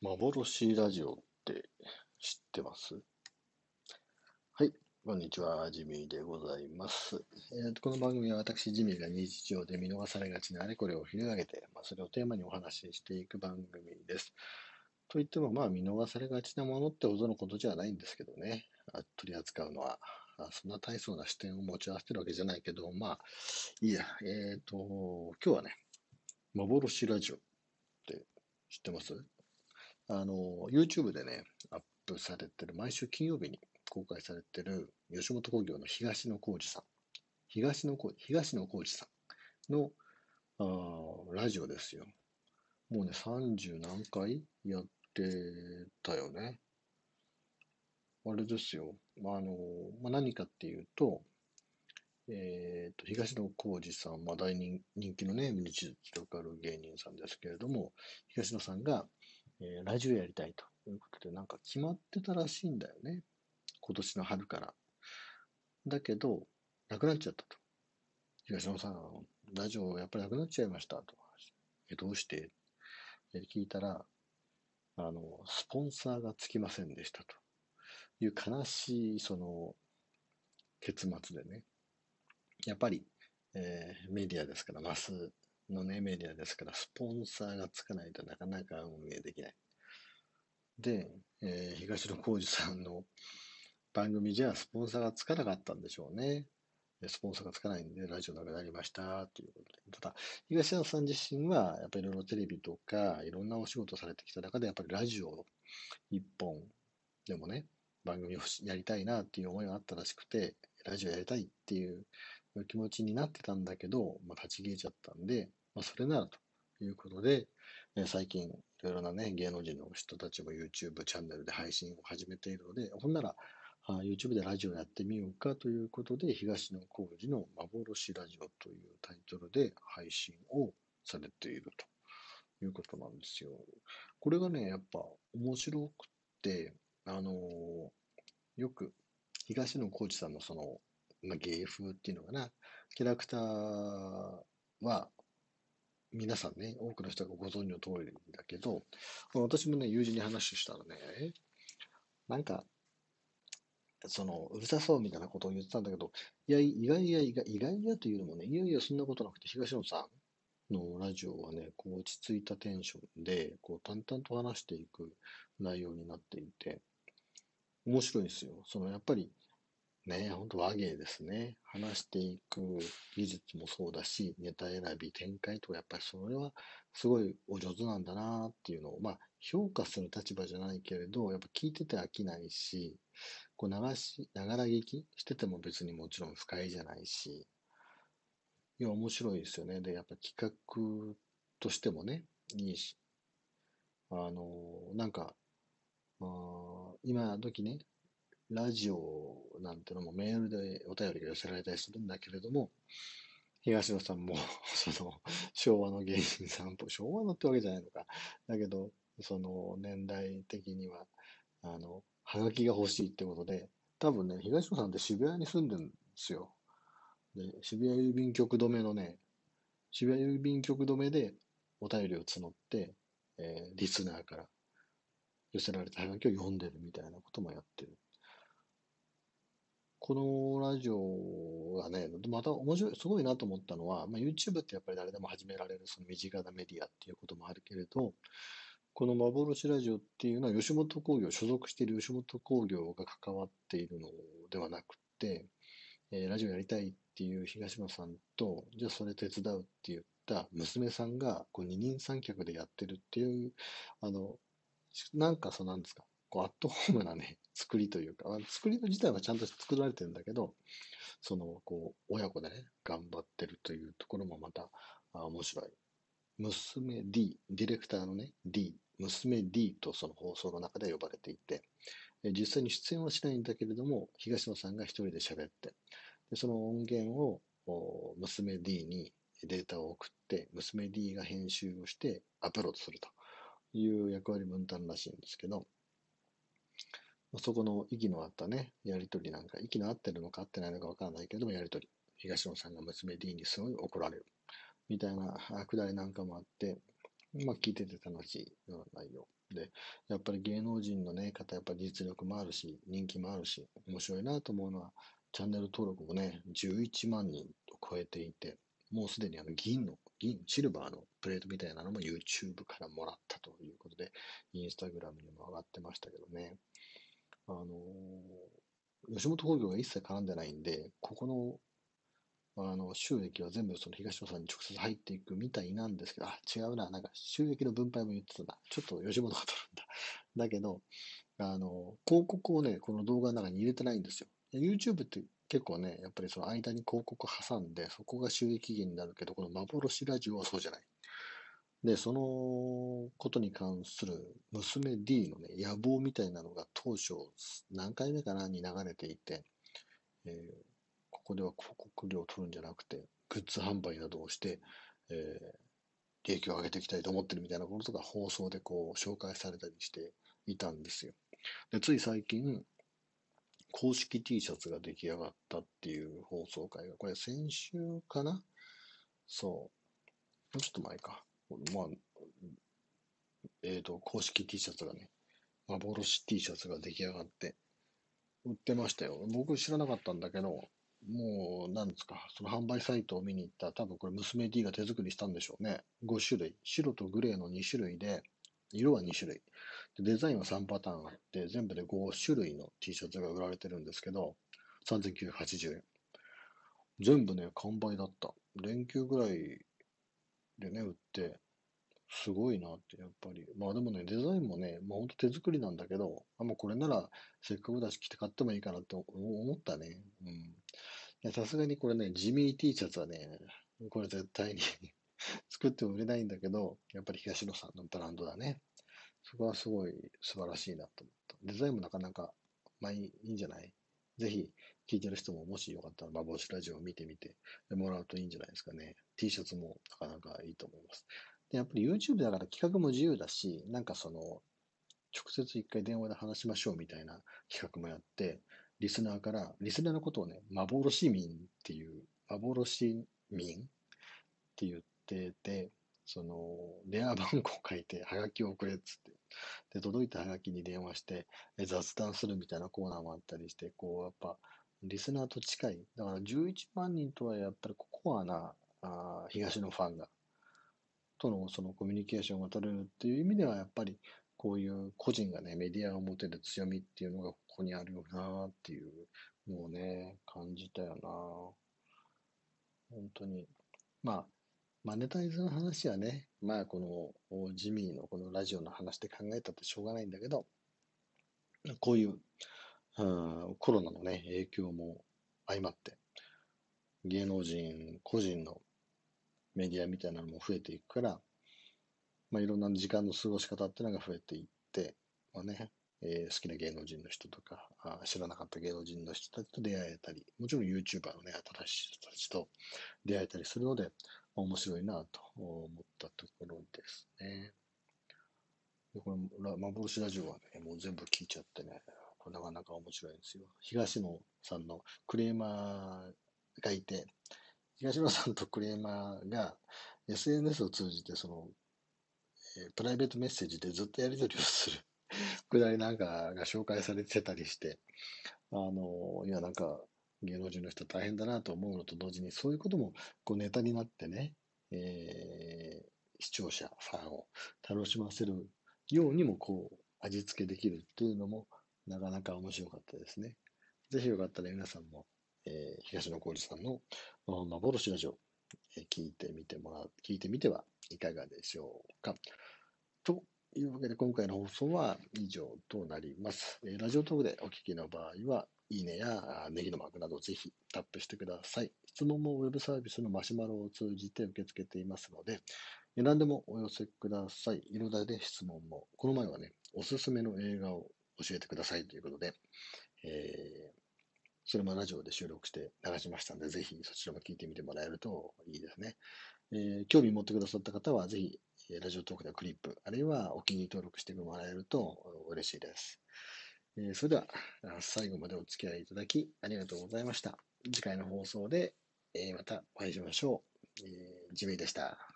幻ラジオって知ってます？はい、こんにちは、ジミーでございます。えーこの番組は私、ジミーが日常で見逃されがちなあれこれを拾い上げて、まあ、それをテーマにお話ししていく番組です。といっても、まあ、見逃されがちなものってほどのことじゃないんですけどね、あ取り扱うのは。そんな大層な視点を持ち合わせてるわけじゃないけど、まあ、いいや、えっ、と、今日はね、幻ラジオって知ってます？あの、YouTube でね、アップされてる、毎週金曜日に公開されてる、吉本興業の東野幸治さん。東野幸東野幸治さんのあラジオですよ。もうね、30何回やってたよね。あれですよ。まあ、あの、まあ、何かっていうと、えーと、東野幸治さん、まあ、大人人気のね、ミニチュロる芸人さんですけれども、東野さんが、えーラジオやりたいということで、なんか決まってたらしいんだよね。今年の春から。だけど、なくなっちゃったと。東野さん、ラジオやっぱりなくなっちゃいましたと。え、どうして？え聞いたら、あの、スポンサーがつきませんでしたという悲しい、その、結末でね。やっぱり、えーメディアですから、マスのね、メディアですから、スポンサーがつかないとなかなか運営できない。で、えー東野幸治さんの番組じゃスポンサーがつかなかったんでしょうね。スポンサーがつかないんで、ラジオなくなりましたということで。ただ、東野さん自身は、やっぱりいろいろテレビとか、いろんなお仕事されてきた中で、やっぱりラジオ一本でもね、番組をやりたいなっていう思いがあったらしくて、ラジオやりたいっていう気持ちになってたんだけど、まあ、立ち消えちゃったんで、まあ、それならということで、え最近いろいろなね、芸能人の人たちも YouTube チャンネルで配信を始めているので、ほんなら、あ YouTube でラジオやってみようかということで、東野幸治の幻ラジオというタイトルで配信をされているということなんですよ。これがね、やっぱ面白くって、あのよく東野幸治さんのその、まあ、芸風っていうのかな、キャラクターは、皆さんね、多くの人がご存知の通りだけど、私もね、友人に話したらね、なんか、その、うるさそうみたいなことを言ってたんだけど、いや、意外や、意外意外やというのもね、いやいや、そんなことなくて、東野さんのラジオはね、こう落ち着いたテンションで、こう淡々と話していく内容になっていて、面白いんですよ。その、やっぱり、ね、本当和芸ですね。話していく技術もそうだし、ネタ選び、展開とか、やっぱりそれはすごいお上手なんだなっていうのを、まあ、評価する立場じゃないけれど、やっぱ聞いてて飽きないし、こう流し、ながら聞きしてても別にもちろん不快じゃないし、いや、面白いですよね。で、やっぱ企画としてもね、いいし、あの、なんか、あ今時ね、ラジオなんてのもメールでお便りが寄せられたりするんだけれども、東野さんも、その、昭和の芸人さんと、昭和のってわけじゃないのか。だけど、その年代的には、あの、はがきが欲しいってことで、多分ね、東野さんって渋谷に住んでるんですよ。で、渋谷郵便局止めのね、渋谷郵便局止めでお便りを募って、えーリスナーから寄せられたハガキを読んでるみたいなこともやってる。このラジオがね、また面白い、すごいなと思ったのは、まあ、YouTube ってやっぱり誰でも始められるその身近なメディアっていうこともあるけれど、この幻ラジオっていうのは吉本興業、所属している吉本興業が関わっているのではなくて、えーラジオやりたいっていう東野さんと、じゃあそれ手伝うって言った娘さんがこう二人三脚でやってるっていう、あの、なんかそうなんですか、こうアットホームなね、作りというか、作り自体はちゃんと作られてるんだけど、その、こう、親子でね、頑張ってるというところもまた、あ面白い。娘 D、ディレクターのね、D、娘 D とその放送の中で呼ばれていて、実際に出演はしないんだけれども、東野さんが一人で喋って、でその音源を娘 D にデータを送って、娘 D が編集をしてアップロードするという役割分担らしいんですけど、そこの息の合ったね、やりとりなんか、息の合ってるのか合ってないのかわからないけども、やりとり。東野さんが娘 D にすごい怒られる。みたいなくだりなんかもあって、まあ聞いてて楽しいような内容。で、やっぱり芸能人のね、方、やっぱり実力もあるし、人気もあるし、面白いなと思うのは、チャンネル登録もね、11万人を超えていて、もうすでにあの銀の、銀、シルバーのプレートみたいなのも YouTube からもらったということで、インスタグラムにも上がってましたけどね。吉本興業が一切絡んでないんで、ここのあの収益は全部その東野さんに直接入っていくみたいなんですけど、あ、違うな、なんか収益の分配も言ってたな。ちょっと吉本が取るんだ。だけど、あの、広告をね、この動画の中に入れてないんですよ。YouTube って結構ね、やっぱりその間に広告挟んで、そこが収益源になるけど、この幻ラジオはそうじゃない。で、そのことに関する娘 D のね、野望みたいなのが当初何回目かなに流れていて、えー、ここでは広告料を取るんじゃなくて、グッズ販売などをして、えー、利益を上げていきたいと思ってるみたいなことが放送でこう紹介されたりしていたんですよ。で、つい最近、公式 T シャツが出来上がったっていう放送会が、これ先週かな？そう。もうちょっと前か。まあ、えっ、ー、と、公式 T シャツがね、幻 T シャツが出来上がって、売ってましたよ。僕知らなかったんだけど、もう、なんですか、その販売サイトを見に行ったら、多分これ娘 D が手作りしたんでしょうね。5種類。白とグレーの2種類で、色は2種類。でデザインは3パターンあって、全部で5種類の T シャツが売られてるんですけど、3980円。全部ね、完売だった。連休ぐらいでね、売って、すごいなって、やっぱり。まあでもね、デザインもね、まあ本当手作りなんだけど、あもうこれならせっかくだし着て買ってもいいかなって思ったね。うん。さすがにこれね、ジミー T シャツはね、これ絶対に 作っても売れないんだけど、やっぱり東野さんのブランドだね。そこはすごい素晴らしいなと思った。デザインもなかなか、まあいいんじゃない？ぜひ聞いてる人ももしよかったら、幻ラジオを見てみてもらうといいんじゃないですかね。T シャツもなかなかいいと思います。で、やっぱり YouTube だから企画も自由だし、なんかその、直接一回電話で話しましょうみたいな企画もやって、リスナーから、リスナーのことをね、幻民っていう、幻民って言ってて、その、電話番号を書いて、はがきを送れっつって。で、届いたはがきに電話して、雑談するみたいなコーナーもあったりして、こう、やっぱ、リスナーと近い。だから11万人とはやっぱりココアなあ東のファンが、とのそのコミュニケーションが取れるっていう意味では、やっぱりこういう個人がね、メディアを持てる強みっていうのがここにあるよなっていうのをね、感じたよな本当に。まあ、マネタイズの話はね、まあこのジミーのこのラジオの話で考えたってしょうがないんだけど、こういう、うん、コロナのね、影響も相まって、芸能人個人のメディアみたいなのも増えていくから、まあ、いろんな時間の過ごし方っていうのが増えていって、まあね、えー、好きな芸能人の人とかあ、知らなかった芸能人の人たちと出会えたり、もちろん YouTuber のね、新しい人たちと出会えたりするので、面白いなと思ったところですね。でこの幻ラジオはね、もう全部聞いちゃってね、これなかなか面白いんですよ。東野さんのクレーマーがいて、東野さんとクレーマーが SNS を通じてその、えー、プライベートメッセージでずっとやり取りをする くだりなんかが紹介されてたりして、あの、いやなんか芸能人の人大変だなと思うのと同時に、そういうこともこうネタになってね、えー、視聴者、ファンを楽しませるようにもこう味付けできるっていうのもなかなか面白かったですね。ぜひよかったら皆さんも、えー、東野幸治さんの幻ラジオ、えー、聞いてみてもらう、聞いてみてはいかがでしょうか。というわけで今回の放送は以上となります。えー、ラジオトークでお聞きの場合は、いいねやネギのマークなどぜひタップしてください。質問もウェブサービスのマシュマロを通じて受け付けていますので、何でもお寄せください。色々で質問も。この前はね、おすすめの映画を教えてくださいということで、えー、それもラジオで収録して流しましたので、ぜひそちらも聞いてみてもらえるといいですね。えー、興味持ってくださった方は、ぜひ、ラジオトークでクリップ、あるいはお気に入り登録してもらえると嬉しいです。えそれでは、最後までお付き合いいただきありがとうございました。次回の放送で、えまたお会いしましょう。えー、ジミーでした。